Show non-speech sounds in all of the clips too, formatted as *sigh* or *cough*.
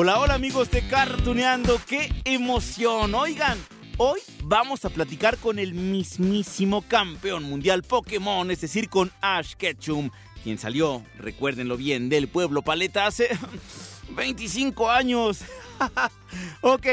Hola, hola amigos de Cartuneando, qué emoción. Oigan, hoy vamos a platicar con el mismísimo campeón mundial Pokémon, es decir, con Ash Ketchum, quien salió, recuérdenlo bien, del pueblo Paleta hace *laughs* 25 años. *laughs* ok,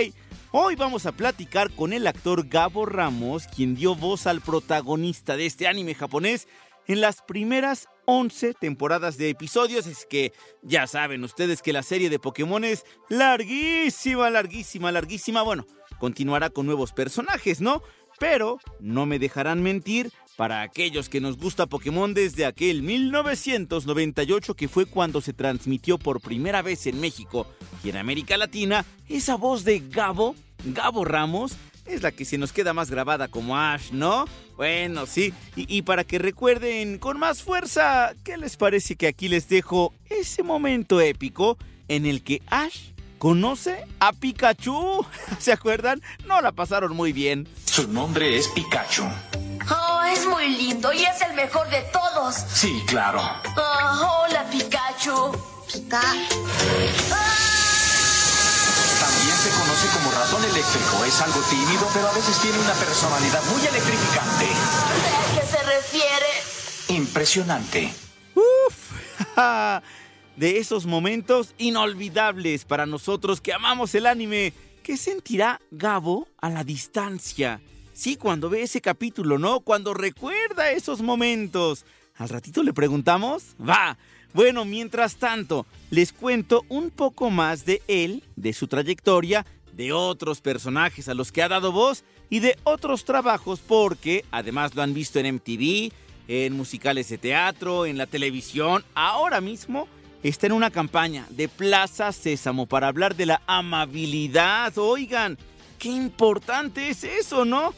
hoy vamos a platicar con el actor Gabo Ramos, quien dio voz al protagonista de este anime japonés en las primeras 11 temporadas de episodios. Es que ya saben ustedes que la serie de Pokémon es larguísima, larguísima, larguísima. Bueno, continuará con nuevos personajes, ¿no? Pero no me dejarán mentir. Para aquellos que nos gusta Pokémon desde aquel 1998 que fue cuando se transmitió por primera vez en México y en América Latina, esa voz de Gabo, Gabo Ramos, es la que se nos queda más grabada como Ash, ¿no? Bueno, sí. Y, y, para que recuerden con más fuerza, ¿qué les parece que aquí les dejo ese momento épico en el que Ash conoce a Pikachu? *laughs* ¿Se acuerdan? No la pasaron muy bien. Su nombre es Pikachu. Oh, es muy lindo y es el mejor de todos. Sí, claro. Oh, hola, Pikachu. Pika. También se conoce como ratón eléctrico. Es algo tímido, pero a veces tiene una personalidad muy electrificante. ¿A qué se refiere? Impresionante. Uf, *laughs* de esos momentos inolvidables para nosotros que amamos el anime. ¿Qué sentirá Gabo a la distancia? Sí, cuando ve ese capítulo, ¿no? Cuando recuerda esos momentos. ¿Al ratito le preguntamos? Va. Bueno, mientras tanto, les cuento un poco más de él, de su trayectoria, de otros personajes a los que ha dado voz y de otros trabajos porque además lo han visto en MTV, en musicales de teatro, en la televisión. Ahora mismo está en una campaña de Plaza Sésamo para hablar de la amabilidad. Oigan, qué importante es eso, ¿no?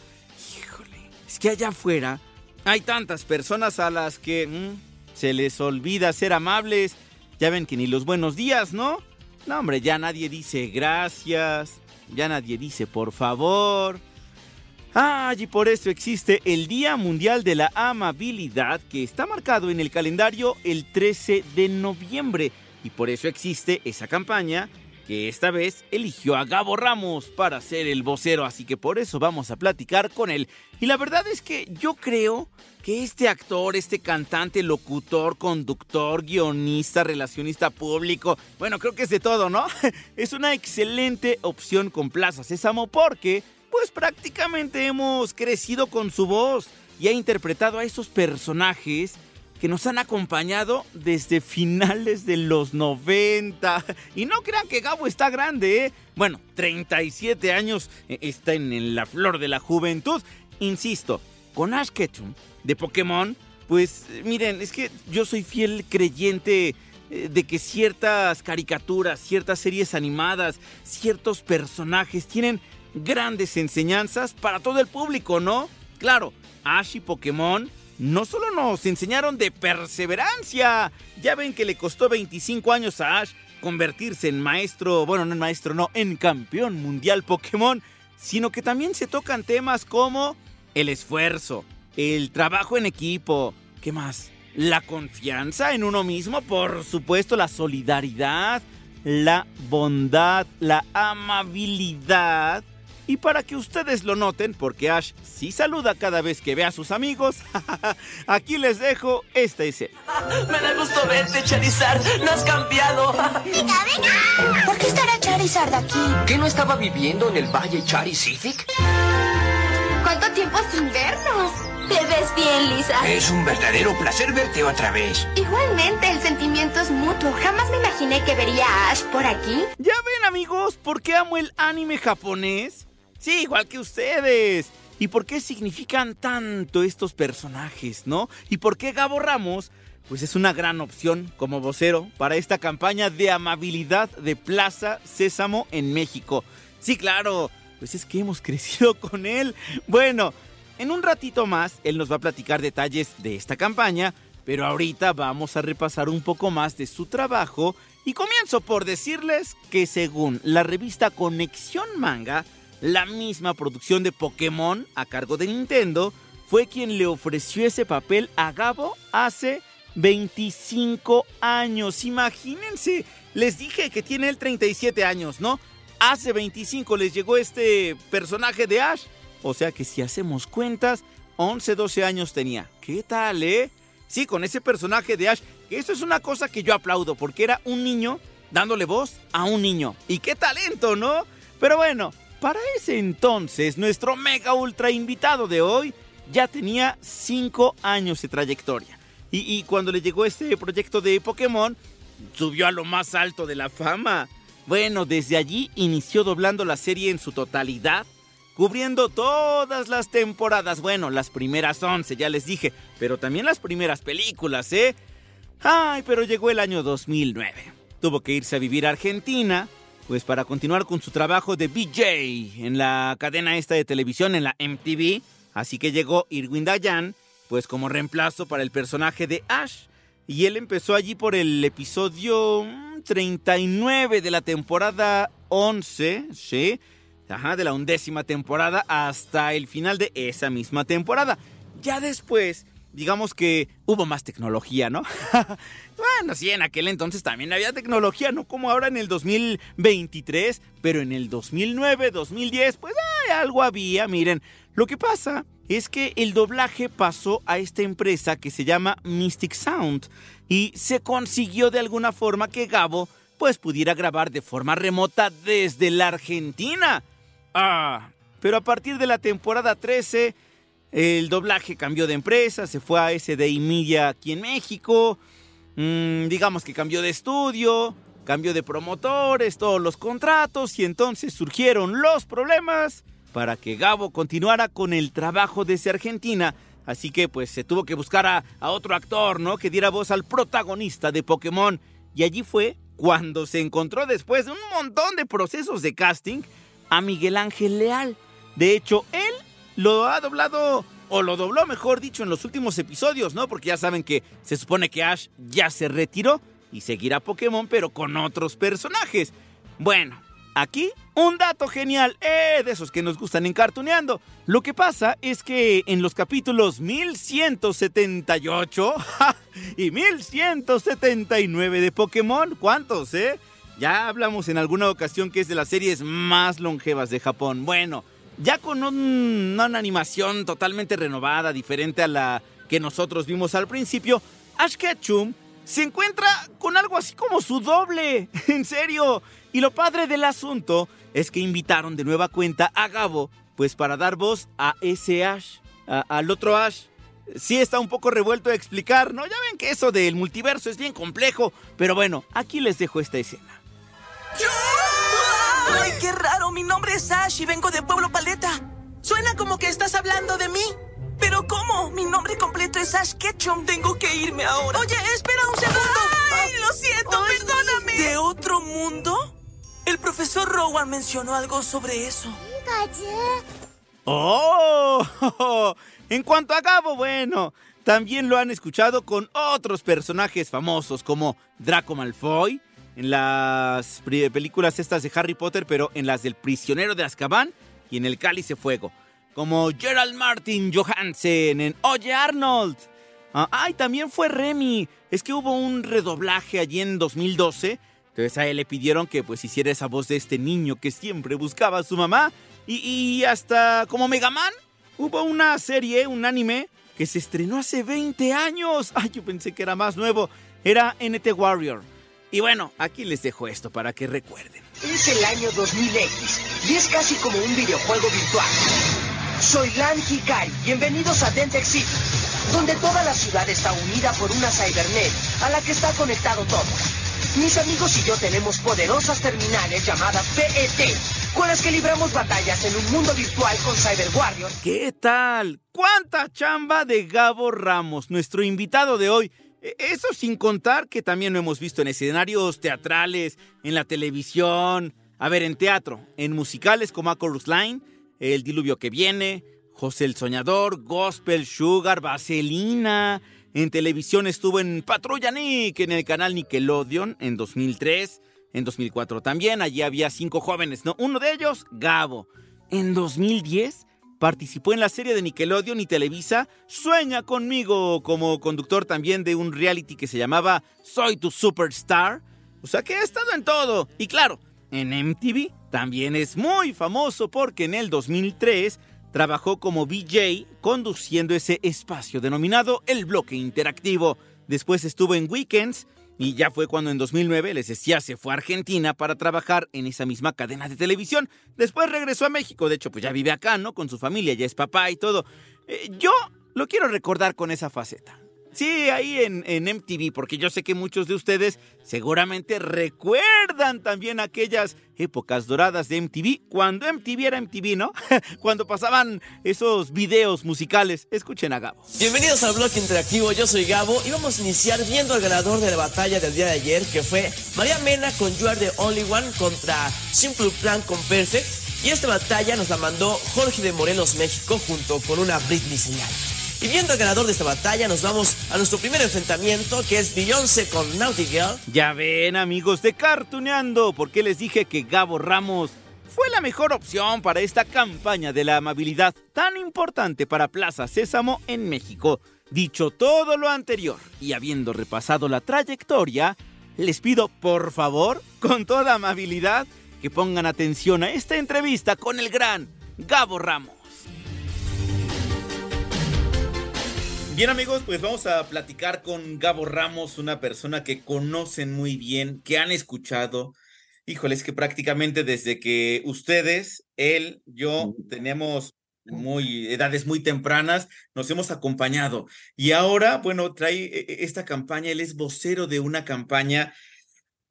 Híjole, es que allá afuera hay tantas personas a las que mmm, se les olvida ser amables. Ya ven que ni los buenos días, ¿no? No, hombre, ya nadie dice gracias, ya nadie dice por favor. Ah, y por eso existe el Día Mundial de la Amabilidad que está marcado en el calendario el 13 de noviembre. Y por eso existe esa campaña que esta vez eligió a Gabo Ramos para ser el vocero, así que por eso vamos a platicar con él. Y la verdad es que yo creo que este actor, este cantante, locutor, conductor, guionista, relacionista público, bueno, creo que es de todo, ¿no? *laughs* Es una excelente opción con Plaza Sésamo porque, pues prácticamente hemos crecido con su voz y ha interpretado a esos personajes que nos han acompañado desde finales de los 90. Y no crean que Gabo está grande, ¿eh? Bueno, 37 años eh, está en, en, la flor de la juventud. Insisto, con Ash Ketchum de Pokémon, pues miren, es que yo soy fiel creyente eh, de que ciertas caricaturas, ciertas series animadas, ciertos personajes tienen grandes enseñanzas para todo el público, ¿no? Claro, Ash y Pokémon no solo nos enseñaron de perseverancia, ya ven que le costó 25 años a Ash convertirse en maestro, bueno, no en maestro, no, en campeón mundial Pokémon, sino que también se tocan temas como el esfuerzo, el trabajo en equipo, ¿qué más? La confianza en uno mismo, por supuesto, la solidaridad, la bondad, la amabilidad y para que ustedes lo noten, porque Ash sí saluda cada vez que ve a sus amigos, *laughs* aquí les dejo esta escena. Me da gusto verte, Charizard. No has cambiado. ¡Venga, venga! ¿Por qué estará Charizard aquí? ¿Qué no estaba viviendo en el Valle Charizard? ¿Cuánto tiempo sin vernos? Te ves bien, Lisa. Es un verdadero placer verte otra vez. Igualmente, el sentimiento es mutuo. Jamás me imaginé que vería a Ash por aquí. ¿Ya ven, amigos, por qué amo el anime japonés? Sí, igual que ustedes. ¿Y por qué significan tanto estos personajes, no? ¿Y por qué Gabo Ramos? Pues es una gran opción como vocero para esta campaña de amabilidad de Plaza Sésamo en México. Sí, claro, pues es que hemos *laughs* crecido con él. Bueno, en un ratito más, él nos va a platicar detalles de esta campaña, pero ahorita vamos a repasar un poco más de su trabajo y comienzo por decirles que según la revista Conexión Manga, la misma producción de Pokémon a cargo de Nintendo fue quien le ofreció ese papel a Gabo hace 25 años. Imagínense, les dije que tiene él 37 años, ¿no? Hace 25 les llegó este personaje de Ash. O sea que si hacemos cuentas, 11, 12 años tenía. ¿Qué tal, eh? Sí, con ese personaje de Ash. Eso es una cosa que yo aplaudo, porque era un niño dándole voz a un niño. Y qué talento, ¿no? Pero bueno, para ese entonces, nuestro mega ultra invitado de hoy ya tenía 5 años de trayectoria. Y, cuando le llegó este proyecto de Pokémon, subió a lo más alto de la fama. Bueno, desde allí inició doblando la serie en su totalidad, cubriendo todas las temporadas. Bueno, las primeras 11, ya les dije, pero también las primeras películas, ¿eh? Ay, pero llegó el año 2009. Tuvo que irse a vivir a Argentina, pues para continuar con su trabajo de BJ en la cadena esta de televisión, en la MTV. Así que llegó Irwin Dayan, pues como reemplazo para el personaje de Ash. Y él empezó allí por el episodio 39 de la temporada 11, ¿sí? Ajá, de la undécima temporada hasta el final de esa misma temporada. Ya después, digamos que hubo más tecnología, ¿no? *laughs* bueno, sí, en aquel entonces también había tecnología, no como ahora en el 2023, pero en el 2009, 2010, pues algo había, miren. Lo que pasa es que el doblaje pasó a esta empresa que se llama Mystic Sound y se consiguió de alguna forma que Gabo pues pudiera grabar de forma remota desde la Argentina. Ah, pero a partir de la temporada 13 el doblaje cambió de empresa, se fue a SDI Media aquí en México, mm, digamos que cambió de estudio, cambió de promotores, todos los contratos y entonces surgieron los problemas para que Gabo continuara con el trabajo desde Argentina. Así que pues se tuvo que buscar a, a, otro actor, ¿no? Que diera voz al protagonista de Pokémon. Y allí fue cuando se encontró después de un montón de procesos de casting a Miguel Ángel Leal. De hecho, él lo ha doblado, o lo dobló mejor dicho, en los últimos episodios, ¿no? Porque ya saben que se supone que Ash ya se retiró y seguirá Pokémon, pero con otros personajes. Bueno, Aquí, un dato genial, eh, de esos que nos gustan encartuneando. Lo que pasa es que en los capítulos 1178 y 1179 de Pokémon, ¿cuántos, eh? Ya hablamos en alguna ocasión que es de las series más longevas de Japón. Bueno, ya con un, una animación totalmente renovada, diferente a la que nosotros vimos al principio, Ash Ketchum se encuentra con algo así como su doble. *laughs* En serio. Y lo padre del asunto es que invitaron de nueva cuenta a Gabo, pues para dar voz a ese Ash, al otro Ash. Sí está un poco revuelto de explicar, ¿no? Ya ven que eso del multiverso es bien complejo, pero bueno, aquí les dejo esta escena. ¡Ay, qué raro! Mi nombre es Ash y vengo de Pueblo Paleta. Suena como que estás hablando de mí. ¿Pero cómo? Mi nombre completo es Ash Ketchum. Tengo que irme ahora. Oye, espera un segundo. ¡Ay, lo siento! Ay, ¡Perdóname! ¿De otro mundo? El profesor Rowan mencionó algo sobre eso. ¡Oh! *laughs* En cuanto a Gabo, bueno, también lo han escuchado con otros personajes famosos como Draco Malfoy, en las películas estas de Harry Potter, pero en las del prisionero de Azkaban y en el Cáliz de Fuego. Como Gerald Martin Johansen en Oye Arnold. Ah, ¡Ay, también fue Remy! Es que hubo un redoblaje allí en 2012 entonces a él le pidieron que pues hiciera esa voz de este niño que siempre buscaba a su mamá. Y, y hasta como Megaman, hubo una serie, un anime, que se estrenó hace 20 años. Ay, yo pensé que era más nuevo. Era NT Warrior. Y bueno, aquí les dejo esto para que recuerden. Es el año 2000X y es casi como un videojuego virtual. Soy Lan Hikari. Bienvenidos a Dentex City, donde toda la ciudad está unida por una cybernet a la que está conectado todo. Mis amigos y yo tenemos poderosas terminales llamadas PET, con las que libramos batallas en un mundo virtual con Cyber Warriors. ¿Qué tal? ¿Cuánta chamba de Gabo Ramos, nuestro invitado de hoy? Eso sin contar que también lo hemos visto en escenarios teatrales, en la televisión. A ver, en teatro, en musicales como A Line, El Diluvio que Viene, José el Soñador, Gospel, Sugar, Vaselina. En televisión estuvo en Patrulla Nick en el canal Nickelodeon en 2003. En 2004 también, allí había cinco jóvenes, ¿no? Uno de ellos, Gabo. En 2010 participó en la serie de Nickelodeon y Televisa Sueña conmigo como conductor también de un reality que se llamaba Soy tu Superstar. O sea que ha estado en todo. Y claro, en MTV también es muy famoso porque en el 2003 trabajó como VJ conduciendo ese espacio denominado el bloque interactivo. Después estuvo en Weekends y ya fue cuando en 2009 les decía se fue a Argentina para trabajar en esa misma cadena de televisión. Después regresó a México, de hecho pues ya vive acá, ¿no? Con su familia, ya es papá y todo. Eh, yo lo quiero recordar con esa faceta. Sí, ahí en, MTV, porque yo sé que muchos de ustedes seguramente recuerdan también aquellas épocas doradas de MTV, cuando MTV era MTV, ¿no? *laughs* cuando pasaban esos videos musicales. Escuchen a Gabo. Bienvenidos al bloque interactivo, yo soy Gabo y vamos a iniciar viendo al ganador de la batalla del día de ayer, que fue María Mena con You Are the Only One contra Simple Plan con Perfect. Y esta batalla nos la mandó Jorge de Morelos, México, junto con una Britney señal. Y viendo al ganador de esta batalla, nos vamos a nuestro primer enfrentamiento, que es Beyoncé con Naughty Girl. Ya ven, amigos de Cartuneando, porque les dije que Gabo Ramos fue la mejor opción para esta campaña de la amabilidad tan importante para Plaza Sésamo en México. Dicho todo lo anterior y habiendo repasado la trayectoria, les pido por favor, con toda amabilidad, que pongan atención a esta entrevista con el gran Gabo Ramos. Bien amigos, pues vamos a platicar con Gabo Ramos, una persona que conocen muy bien, que han escuchado. Híjole, es que prácticamente desde que ustedes, él, yo, tenemos muy edades muy tempranas, nos hemos acompañado. Y ahora, bueno, trae esta campaña, él es vocero de una campaña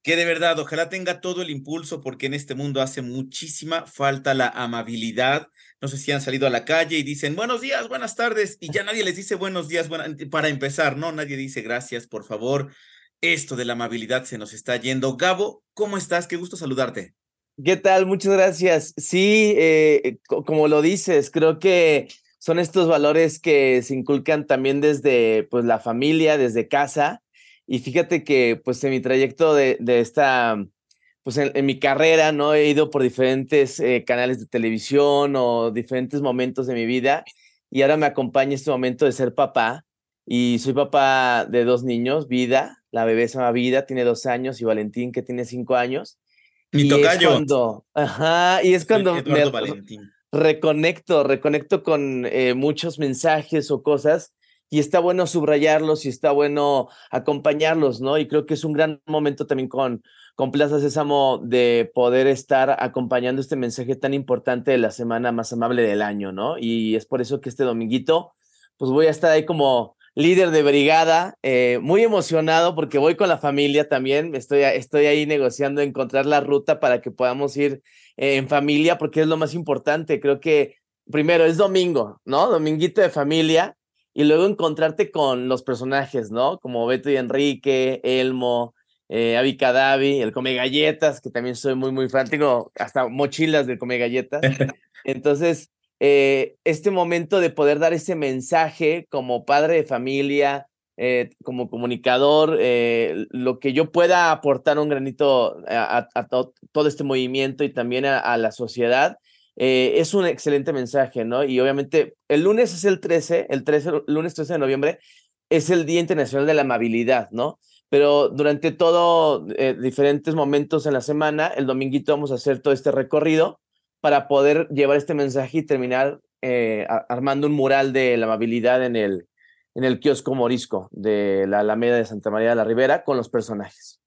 que de verdad, ojalá tenga todo el impulso porque en este mundo hace muchísima falta la amabilidad. No sé si han salido a la calle y dicen buenos días, buenas tardes y ya nadie les dice buenos días para empezar, ¿no? Nadie dice gracias, por favor. Esto de la amabilidad se nos está yendo. Gabo, ¿cómo estás? Qué gusto saludarte. ¿Qué tal? Muchas gracias. Sí, eh, como lo dices, creo que son estos valores que se inculcan también desde pues, la familia, desde casa y fíjate que pues en mi trayecto de, de esta, pues en, mi carrera, ¿no? He ido por diferentes eh, canales de televisión o diferentes momentos de mi vida y ahora me acompaña este momento de ser papá y soy papá de dos niños, Vida, la bebé se llama Vida, tiene dos años y Valentín que tiene cinco años. Mi y tocayo. Es cuando, ajá, y es cuando me Valentín. reconecto, reconecto con eh, muchos mensajes o cosas y está bueno subrayarlos y está bueno acompañarlos, ¿no? Y creo que es un gran momento también con, con Plaza Sésamo de poder estar acompañando este mensaje tan importante de la semana más amable del año, ¿no? Y es por eso que este dominguito, pues voy a estar ahí como líder de brigada, eh, muy emocionado porque voy con la familia también, estoy, estoy ahí negociando encontrar la ruta para que podamos ir eh, en familia, porque es lo más importante, creo que primero es domingo, ¿no? Dominguito de familia y luego encontrarte con los personajes, ¿no? Como Beto y Enrique, Elmo, eh, Avi Cadavi, el Come Galletas, que también soy muy, muy fan, tengo hasta mochilas del Come Galletas. *laughs* Entonces, eh, este momento de poder dar ese mensaje como padre de familia, eh, como comunicador, eh, lo que yo pueda aportar un granito a, a, a to, todo este movimiento y también a, a la sociedad, eh, es un excelente mensaje, ¿no? Y obviamente el lunes es el 13, el 13, el lunes 13 de noviembre es el Día Internacional de la Amabilidad, ¿no? Pero durante todo, eh, diferentes momentos en la semana, el dominguito vamos a hacer todo este recorrido para poder llevar este mensaje y terminar eh, armando un mural de la amabilidad en el, en el kiosco morisco de la Alameda de Santa María de la Ribera con los personajes.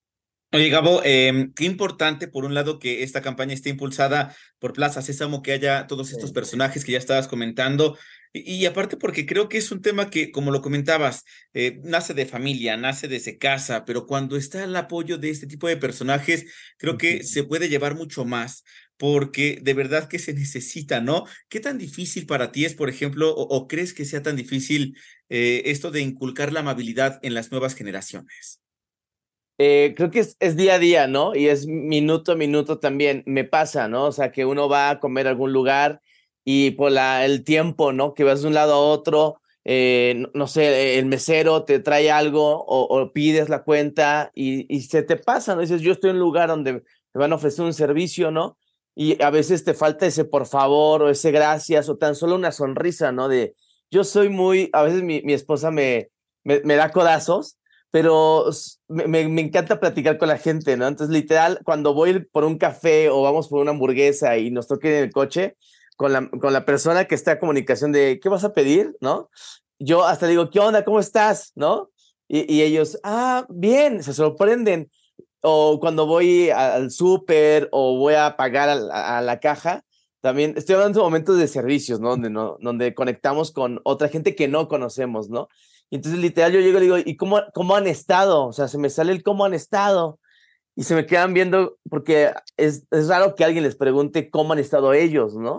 Oye, Gabo, eh, qué importante, por un lado, que esta campaña esté impulsada por Plaza Sésamo, que haya todos estos personajes que ya estabas comentando, y, y aparte porque creo que es un tema que, como lo comentabas, eh, nace de familia, nace desde casa, pero cuando está el apoyo de este tipo de personajes, creo que se puede llevar mucho más, porque de verdad que se necesita, ¿no? ¿Qué tan difícil para ti es, por ejemplo, o, o crees que sea tan difícil eh, esto de inculcar la amabilidad en las nuevas generaciones? Eh, creo que es, es, día a día, ¿no? Y es minuto a minuto también. Me pasa, ¿no? O sea, que uno va a comer a algún lugar y por la, el tiempo, ¿no? Que vas de un lado a otro, eh, no, no, sé, el mesero te trae algo o, o pides la cuenta y, y, se te pasa, ¿no? Dices, yo estoy en un lugar donde me van a ofrecer un servicio, ¿no? Y a veces te falta ese por favor o ese gracias o tan solo una sonrisa, ¿no? De, yo soy muy, a veces mi, mi esposa me, me, me da codazos pero me, me, encanta platicar con la gente, ¿no? Entonces, literal, cuando voy por un café o vamos por una hamburguesa y nos toque en el coche, con la, con la persona que está en comunicación de, ¿qué vas a pedir? ¿No? Yo hasta digo, ¿qué onda? ¿Cómo estás? ¿No? Y, y ellos, ah, bien, se sorprenden. O cuando voy al súper o voy a pagar a, a, la caja, también estoy hablando de momentos de servicios, ¿no? Donde, ¿no? donde conectamos con otra gente que no conocemos, ¿no? Y entonces literal yo llego y digo, ¿y cómo, cómo han estado? O sea, se me sale el cómo han estado. Y se me quedan viendo porque es, es raro que alguien les pregunte cómo han estado ellos, ¿no?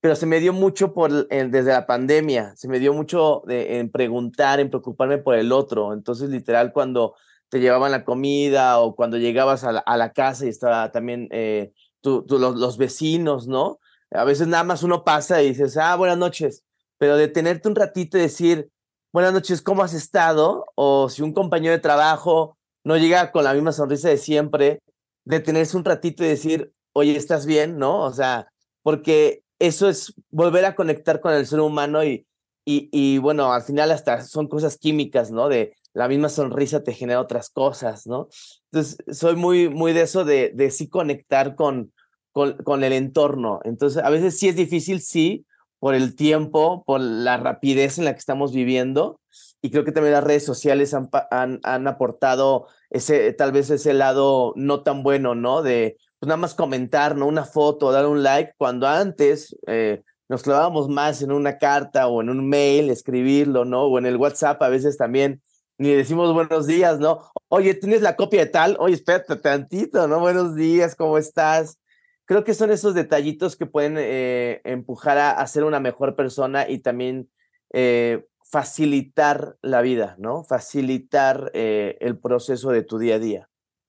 Pero se me dio mucho por, desde la pandemia, se me dio mucho de, en preguntar, en preocuparme por el otro. Entonces, literal, cuando te llevaban la comida o cuando llegabas a la, casa y estaba también eh, los, los vecinos, ¿no? A veces nada más uno pasa y dices, ah, buenas noches, pero detenerte un ratito y decir, buenas noches, ¿cómo has estado? O si un compañero de trabajo no llega con la misma sonrisa de siempre, detenerse un ratito y decir, oye, ¿estás bien? ¿No? O sea, porque eso es volver a conectar con el ser humano y, y, y bueno, al final hasta son cosas químicas, ¿no? De la misma sonrisa te genera otras cosas, ¿no? Entonces, soy muy, muy de eso de, de sí conectar con, con, con el entorno. Entonces, a veces sí es difícil, sí, por el tiempo, por la rapidez en la que estamos viviendo. Y creo que también las redes sociales han, han, han aportado ese, tal vez ese lado no tan bueno, ¿no? De pues nada más comentar, ¿no? Una foto, dar un like, cuando antes eh, nos clavábamos más en una carta o en un mail, escribirlo, ¿no? O en el WhatsApp a veces también ni decimos buenos días, ¿no? Oye, ¿tienes la copia de tal? Oye, espérate tantito, ¿no? Buenos días, ¿cómo estás? Creo que son esos detallitos que pueden eh, empujar a, a, ser una mejor persona y también eh, facilitar la vida, ¿no? Facilitar eh, el proceso de tu día a día.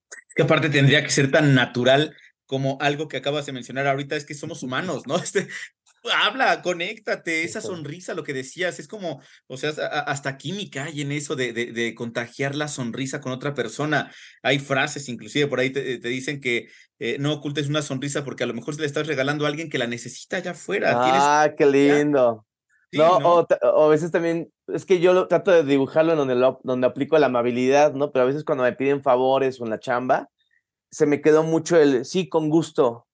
Es que aparte tendría que ser tan natural como algo que acabas de mencionar ahorita, es que somos humanos, ¿no? *laughs* Este, habla, conéctate, esa sonrisa, lo que decías, es como, o sea, hasta química hay en eso de, de, de contagiar la sonrisa con otra persona. Hay frases, inclusive por ahí te, te dicen que eh, no ocultes una sonrisa porque a lo mejor se le estás regalando a alguien que la necesita allá afuera. Ah, qué lindo. Sí, no, ¿no? O, o, a veces también, es que yo lo, trato de dibujarlo en donde, lo, donde aplico la amabilidad, ¿no? Pero a veces cuando me piden favores o en la chamba, se me quedó mucho el sí, con gusto,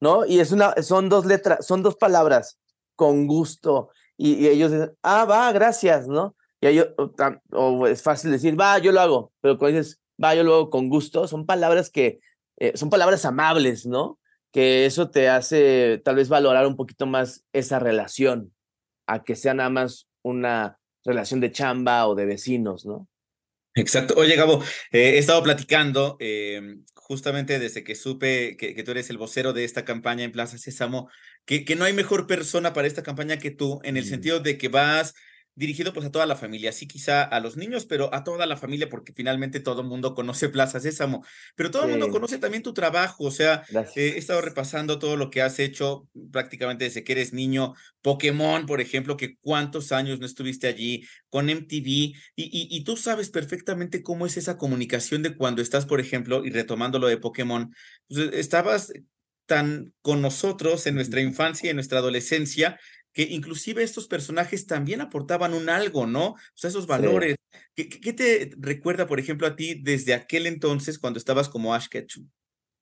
¿no? Y es una, son dos letras, son dos palabras, con gusto. Y, ellos dicen, ah, va, gracias, ¿no? Y ellos, o, o, es fácil decir, va, yo lo hago, pero cuando dices, va, yo lo hago con gusto, son palabras que, eh, son palabras amables, ¿no? Que eso te hace tal vez valorar un poquito más esa relación, a que sea nada más una relación de chamba o de vecinos, ¿no? Exacto. Oye, Gabo, eh, he estado platicando eh, justamente desde que supe que, que, tú eres el vocero de esta campaña en Plaza Sésamo, que, que no hay mejor persona para esta campaña que tú, en el mm. sentido de que vas dirigido pues a toda la familia, sí quizá a los niños, pero a toda la familia, porque finalmente todo el mundo conoce *laughs* Plaza Sésamo, pero todo el sí. mundo conoce también tu trabajo, o sea, eh, he estado repasando todo lo que has hecho prácticamente desde que eres niño, Pokémon, por ejemplo, que cuántos años no estuviste allí, con MTV, y, y, y tú sabes perfectamente cómo es esa comunicación de cuando estás, por ejemplo, y retomando lo de Pokémon, pues estabas tan con nosotros en nuestra infancia y en nuestra adolescencia, que inclusive estos personajes también aportaban un algo, ¿no? O sea, esos valores. Sí. ¿Qué, ¿Qué, te recuerda, por ejemplo, a ti desde aquel entonces cuando estabas como Ash Ketchum?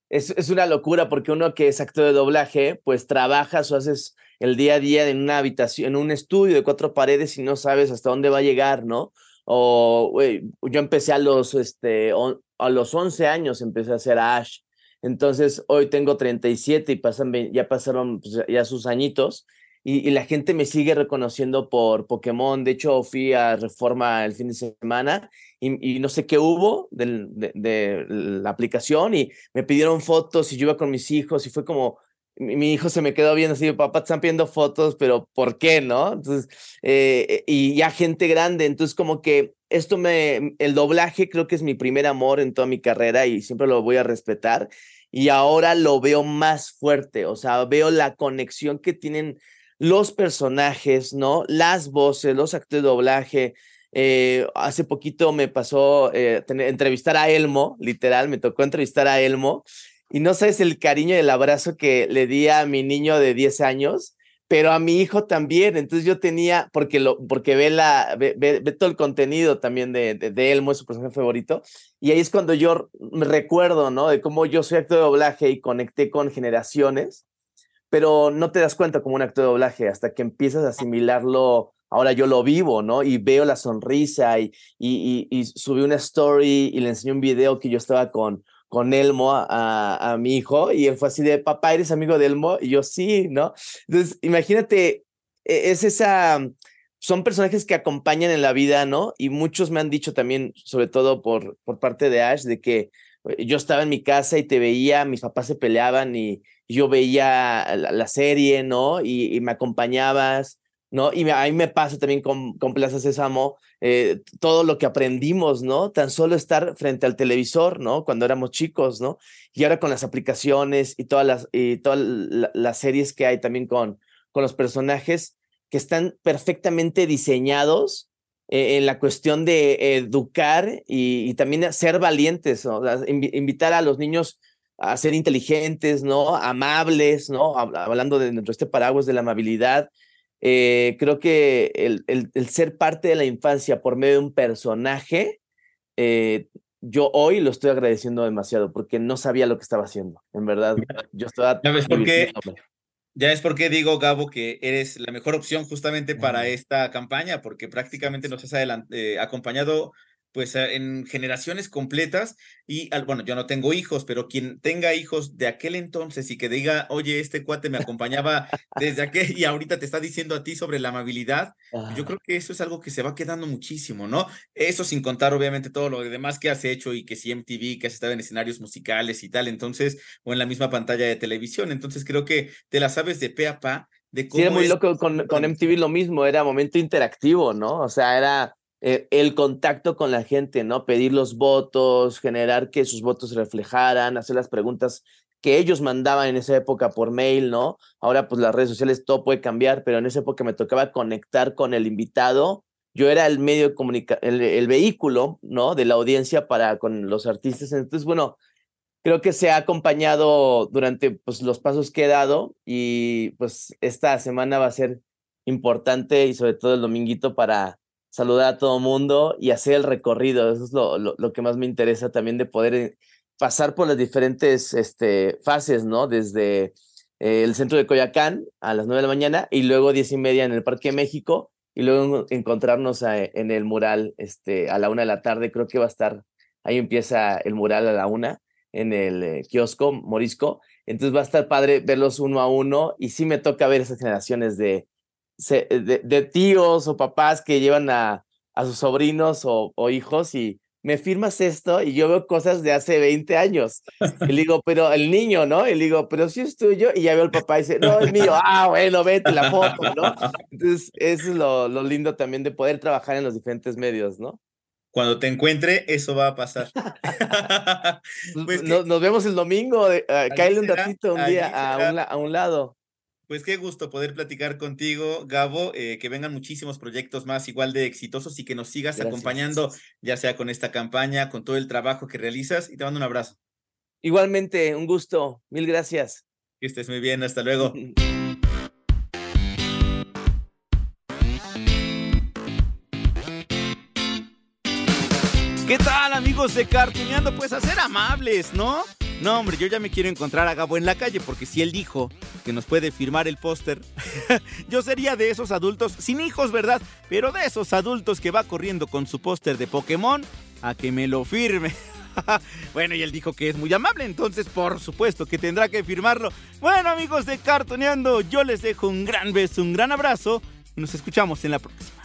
Es, es, una locura porque uno que es actor de doblaje, pues trabajas o haces el día a día en una habitación, en un estudio de cuatro paredes y no sabes hasta dónde va a llegar, ¿no? O wey, yo empecé a los, este, on, a los 11 años, empecé a hacer Ash. Entonces, hoy tengo 37 y pasan, ya pasaron pues, ya sus añitos y, y, la gente me sigue reconociendo por Pokémon. De hecho, fui a Reforma el fin de semana y, y no sé qué hubo de, de, de, la aplicación y me pidieron fotos y yo iba con mis hijos y fue como, mi, mi hijo se me quedó viendo así, papá, están pidiendo fotos, pero ¿por qué, no? Entonces, eh, y ya gente grande, entonces como que esto me, el doblaje creo que es mi primer amor en toda mi carrera y siempre lo voy a respetar. Y ahora lo veo más fuerte, o sea, veo la conexión que tienen los personajes, ¿no? Las voces, los actores de doblaje. Eh, hace poquito me pasó eh, entrevistar a Elmo, literal, me tocó entrevistar a Elmo. Y no sabes el cariño y el abrazo que le di a mi niño de 10 años pero a mi hijo también. Entonces yo tenía, porque, lo, porque ve, la, ve, todo el contenido también de, de, de, Elmo, es su personaje favorito. Y ahí es cuando yo me recuerdo, ¿no? De cómo yo soy actor de doblaje y conecté con generaciones, pero no te das cuenta como un actor de doblaje hasta que empiezas a asimilarlo. Ahora yo lo vivo, ¿no? Y veo la sonrisa y, y, y, y subí una story y le enseñé un video que yo estaba con, con Elmo a, a, mi hijo y él fue así de, papá, ¿eres amigo de Elmo? Y yo sí, ¿no? Entonces, imagínate, e, es esa, son personajes que acompañan en la vida, ¿no? Y muchos me han dicho también, sobre todo por, por parte de Ash, de que eh, yo estaba en mi casa y te veía, mis papás se peleaban y yo veía la, la serie, ¿no? Y, y, me acompañabas, ¿no? Y me, a mí me pasa también con, con Plaza Sésamo, eh, todo lo que aprendimos, ¿no? Tan solo estar frente al televisor, ¿no? Cuando éramos chicos, ¿no? Y ahora con las aplicaciones y todas las, y todas las series que hay también con, con los personajes que están perfectamente diseñados eh, en la cuestión de educar y, y también ser valientes, ¿no? invitar a los niños a ser inteligentes, ¿no? Amables, ¿no? Hablando de dentro de este paraguas de la amabilidad, eh, creo que el, el, el, ser parte de la infancia por medio de un personaje, eh, yo hoy lo estoy agradeciendo demasiado porque no sabía lo que estaba haciendo. En verdad, yo estaba... ¿Ya ves por qué? Ya es porque digo, Gabo, que eres la mejor opción justamente para esta campaña, porque prácticamente nos has eh, acompañado pues en generaciones completas y bueno, yo no tengo hijos, pero quien tenga hijos de aquel entonces y que diga, oye, este cuate me acompañaba desde aquel y ahorita te está diciendo a ti sobre la amabilidad, ah. yo creo que eso es algo que se va quedando muchísimo, ¿no? Eso sin contar obviamente todo lo demás que has hecho y que si MTV, que has estado en escenarios musicales y tal, entonces, o en la misma pantalla de televisión, entonces creo que te la sabes de pe a pa. De cómo sí, era muy es... loco con, con MTV lo mismo, era momento interactivo, ¿no? O sea, era eh, el contacto con la gente, ¿no? Pedir los votos, generar que sus votos se reflejaran, hacer las preguntas que ellos mandaban en esa época por mail, ¿no? Ahora pues las redes sociales todo puede cambiar, pero en esa época me tocaba conectar con el invitado. Yo era el medio de el, vehículo, ¿no? De la audiencia para con los artistas. Entonces, bueno, creo que se ha acompañado durante pues, los pasos que he dado y pues esta semana va a ser importante y sobre todo el dominguito para saludar a todo mundo y hacer el recorrido. Eso es lo, lo, lo, que más me interesa también de poder eh, pasar por las diferentes este, fases, ¿no? Desde eh, el centro de Coyacán a las nueve de la mañana y luego diez y media en el Parque México y luego encontrarnos a, en el mural este, a la una de la tarde. Creo que va a estar, ahí empieza el mural a la una en el eh, kiosco Morisco. Entonces va a estar padre verlos uno a uno y sí me toca ver esas generaciones de de, de, tíos o papás que llevan a, a sus sobrinos o, o, hijos y me firmas esto y yo veo cosas de hace 20 años. Y le digo, pero el niño, ¿no? Y le digo, pero si es tuyo. Y ya veo el papá y dice, no, es mío. Ah, bueno, vete la foto, ¿no? Entonces, eso es lo, lo lindo también de poder trabajar en los diferentes medios, ¿no? Cuando te encuentre, eso va a pasar. *laughs* *laughs* pues nos, nos, vemos el domingo. Uh, cállale un ratito un día a un, a un lado. Pues qué gusto poder platicar contigo, Gabo, eh, que vengan muchísimos proyectos más igual de exitosos y que nos sigas gracias. acompañando, ya sea con esta campaña, con todo el trabajo que realizas y te mando un abrazo. Igualmente, un gusto, mil gracias. Que estés muy bien, hasta luego. ¿Qué tal amigos *laughs* de Cartuneando? Pues a ser amables, ¿no? No, hombre, yo ya me quiero encontrar a Gabo en la calle porque si él dijo que nos puede firmar el póster, *laughs* yo sería de esos adultos, sin hijos, ¿verdad? Pero de esos adultos que va corriendo con su póster de Pokémon a que me lo firme. *laughs* bueno, y él dijo que es muy amable, entonces por supuesto que tendrá que firmarlo. Bueno, amigos de Cartoneando, yo les dejo un gran beso, un gran abrazo y nos escuchamos en la próxima.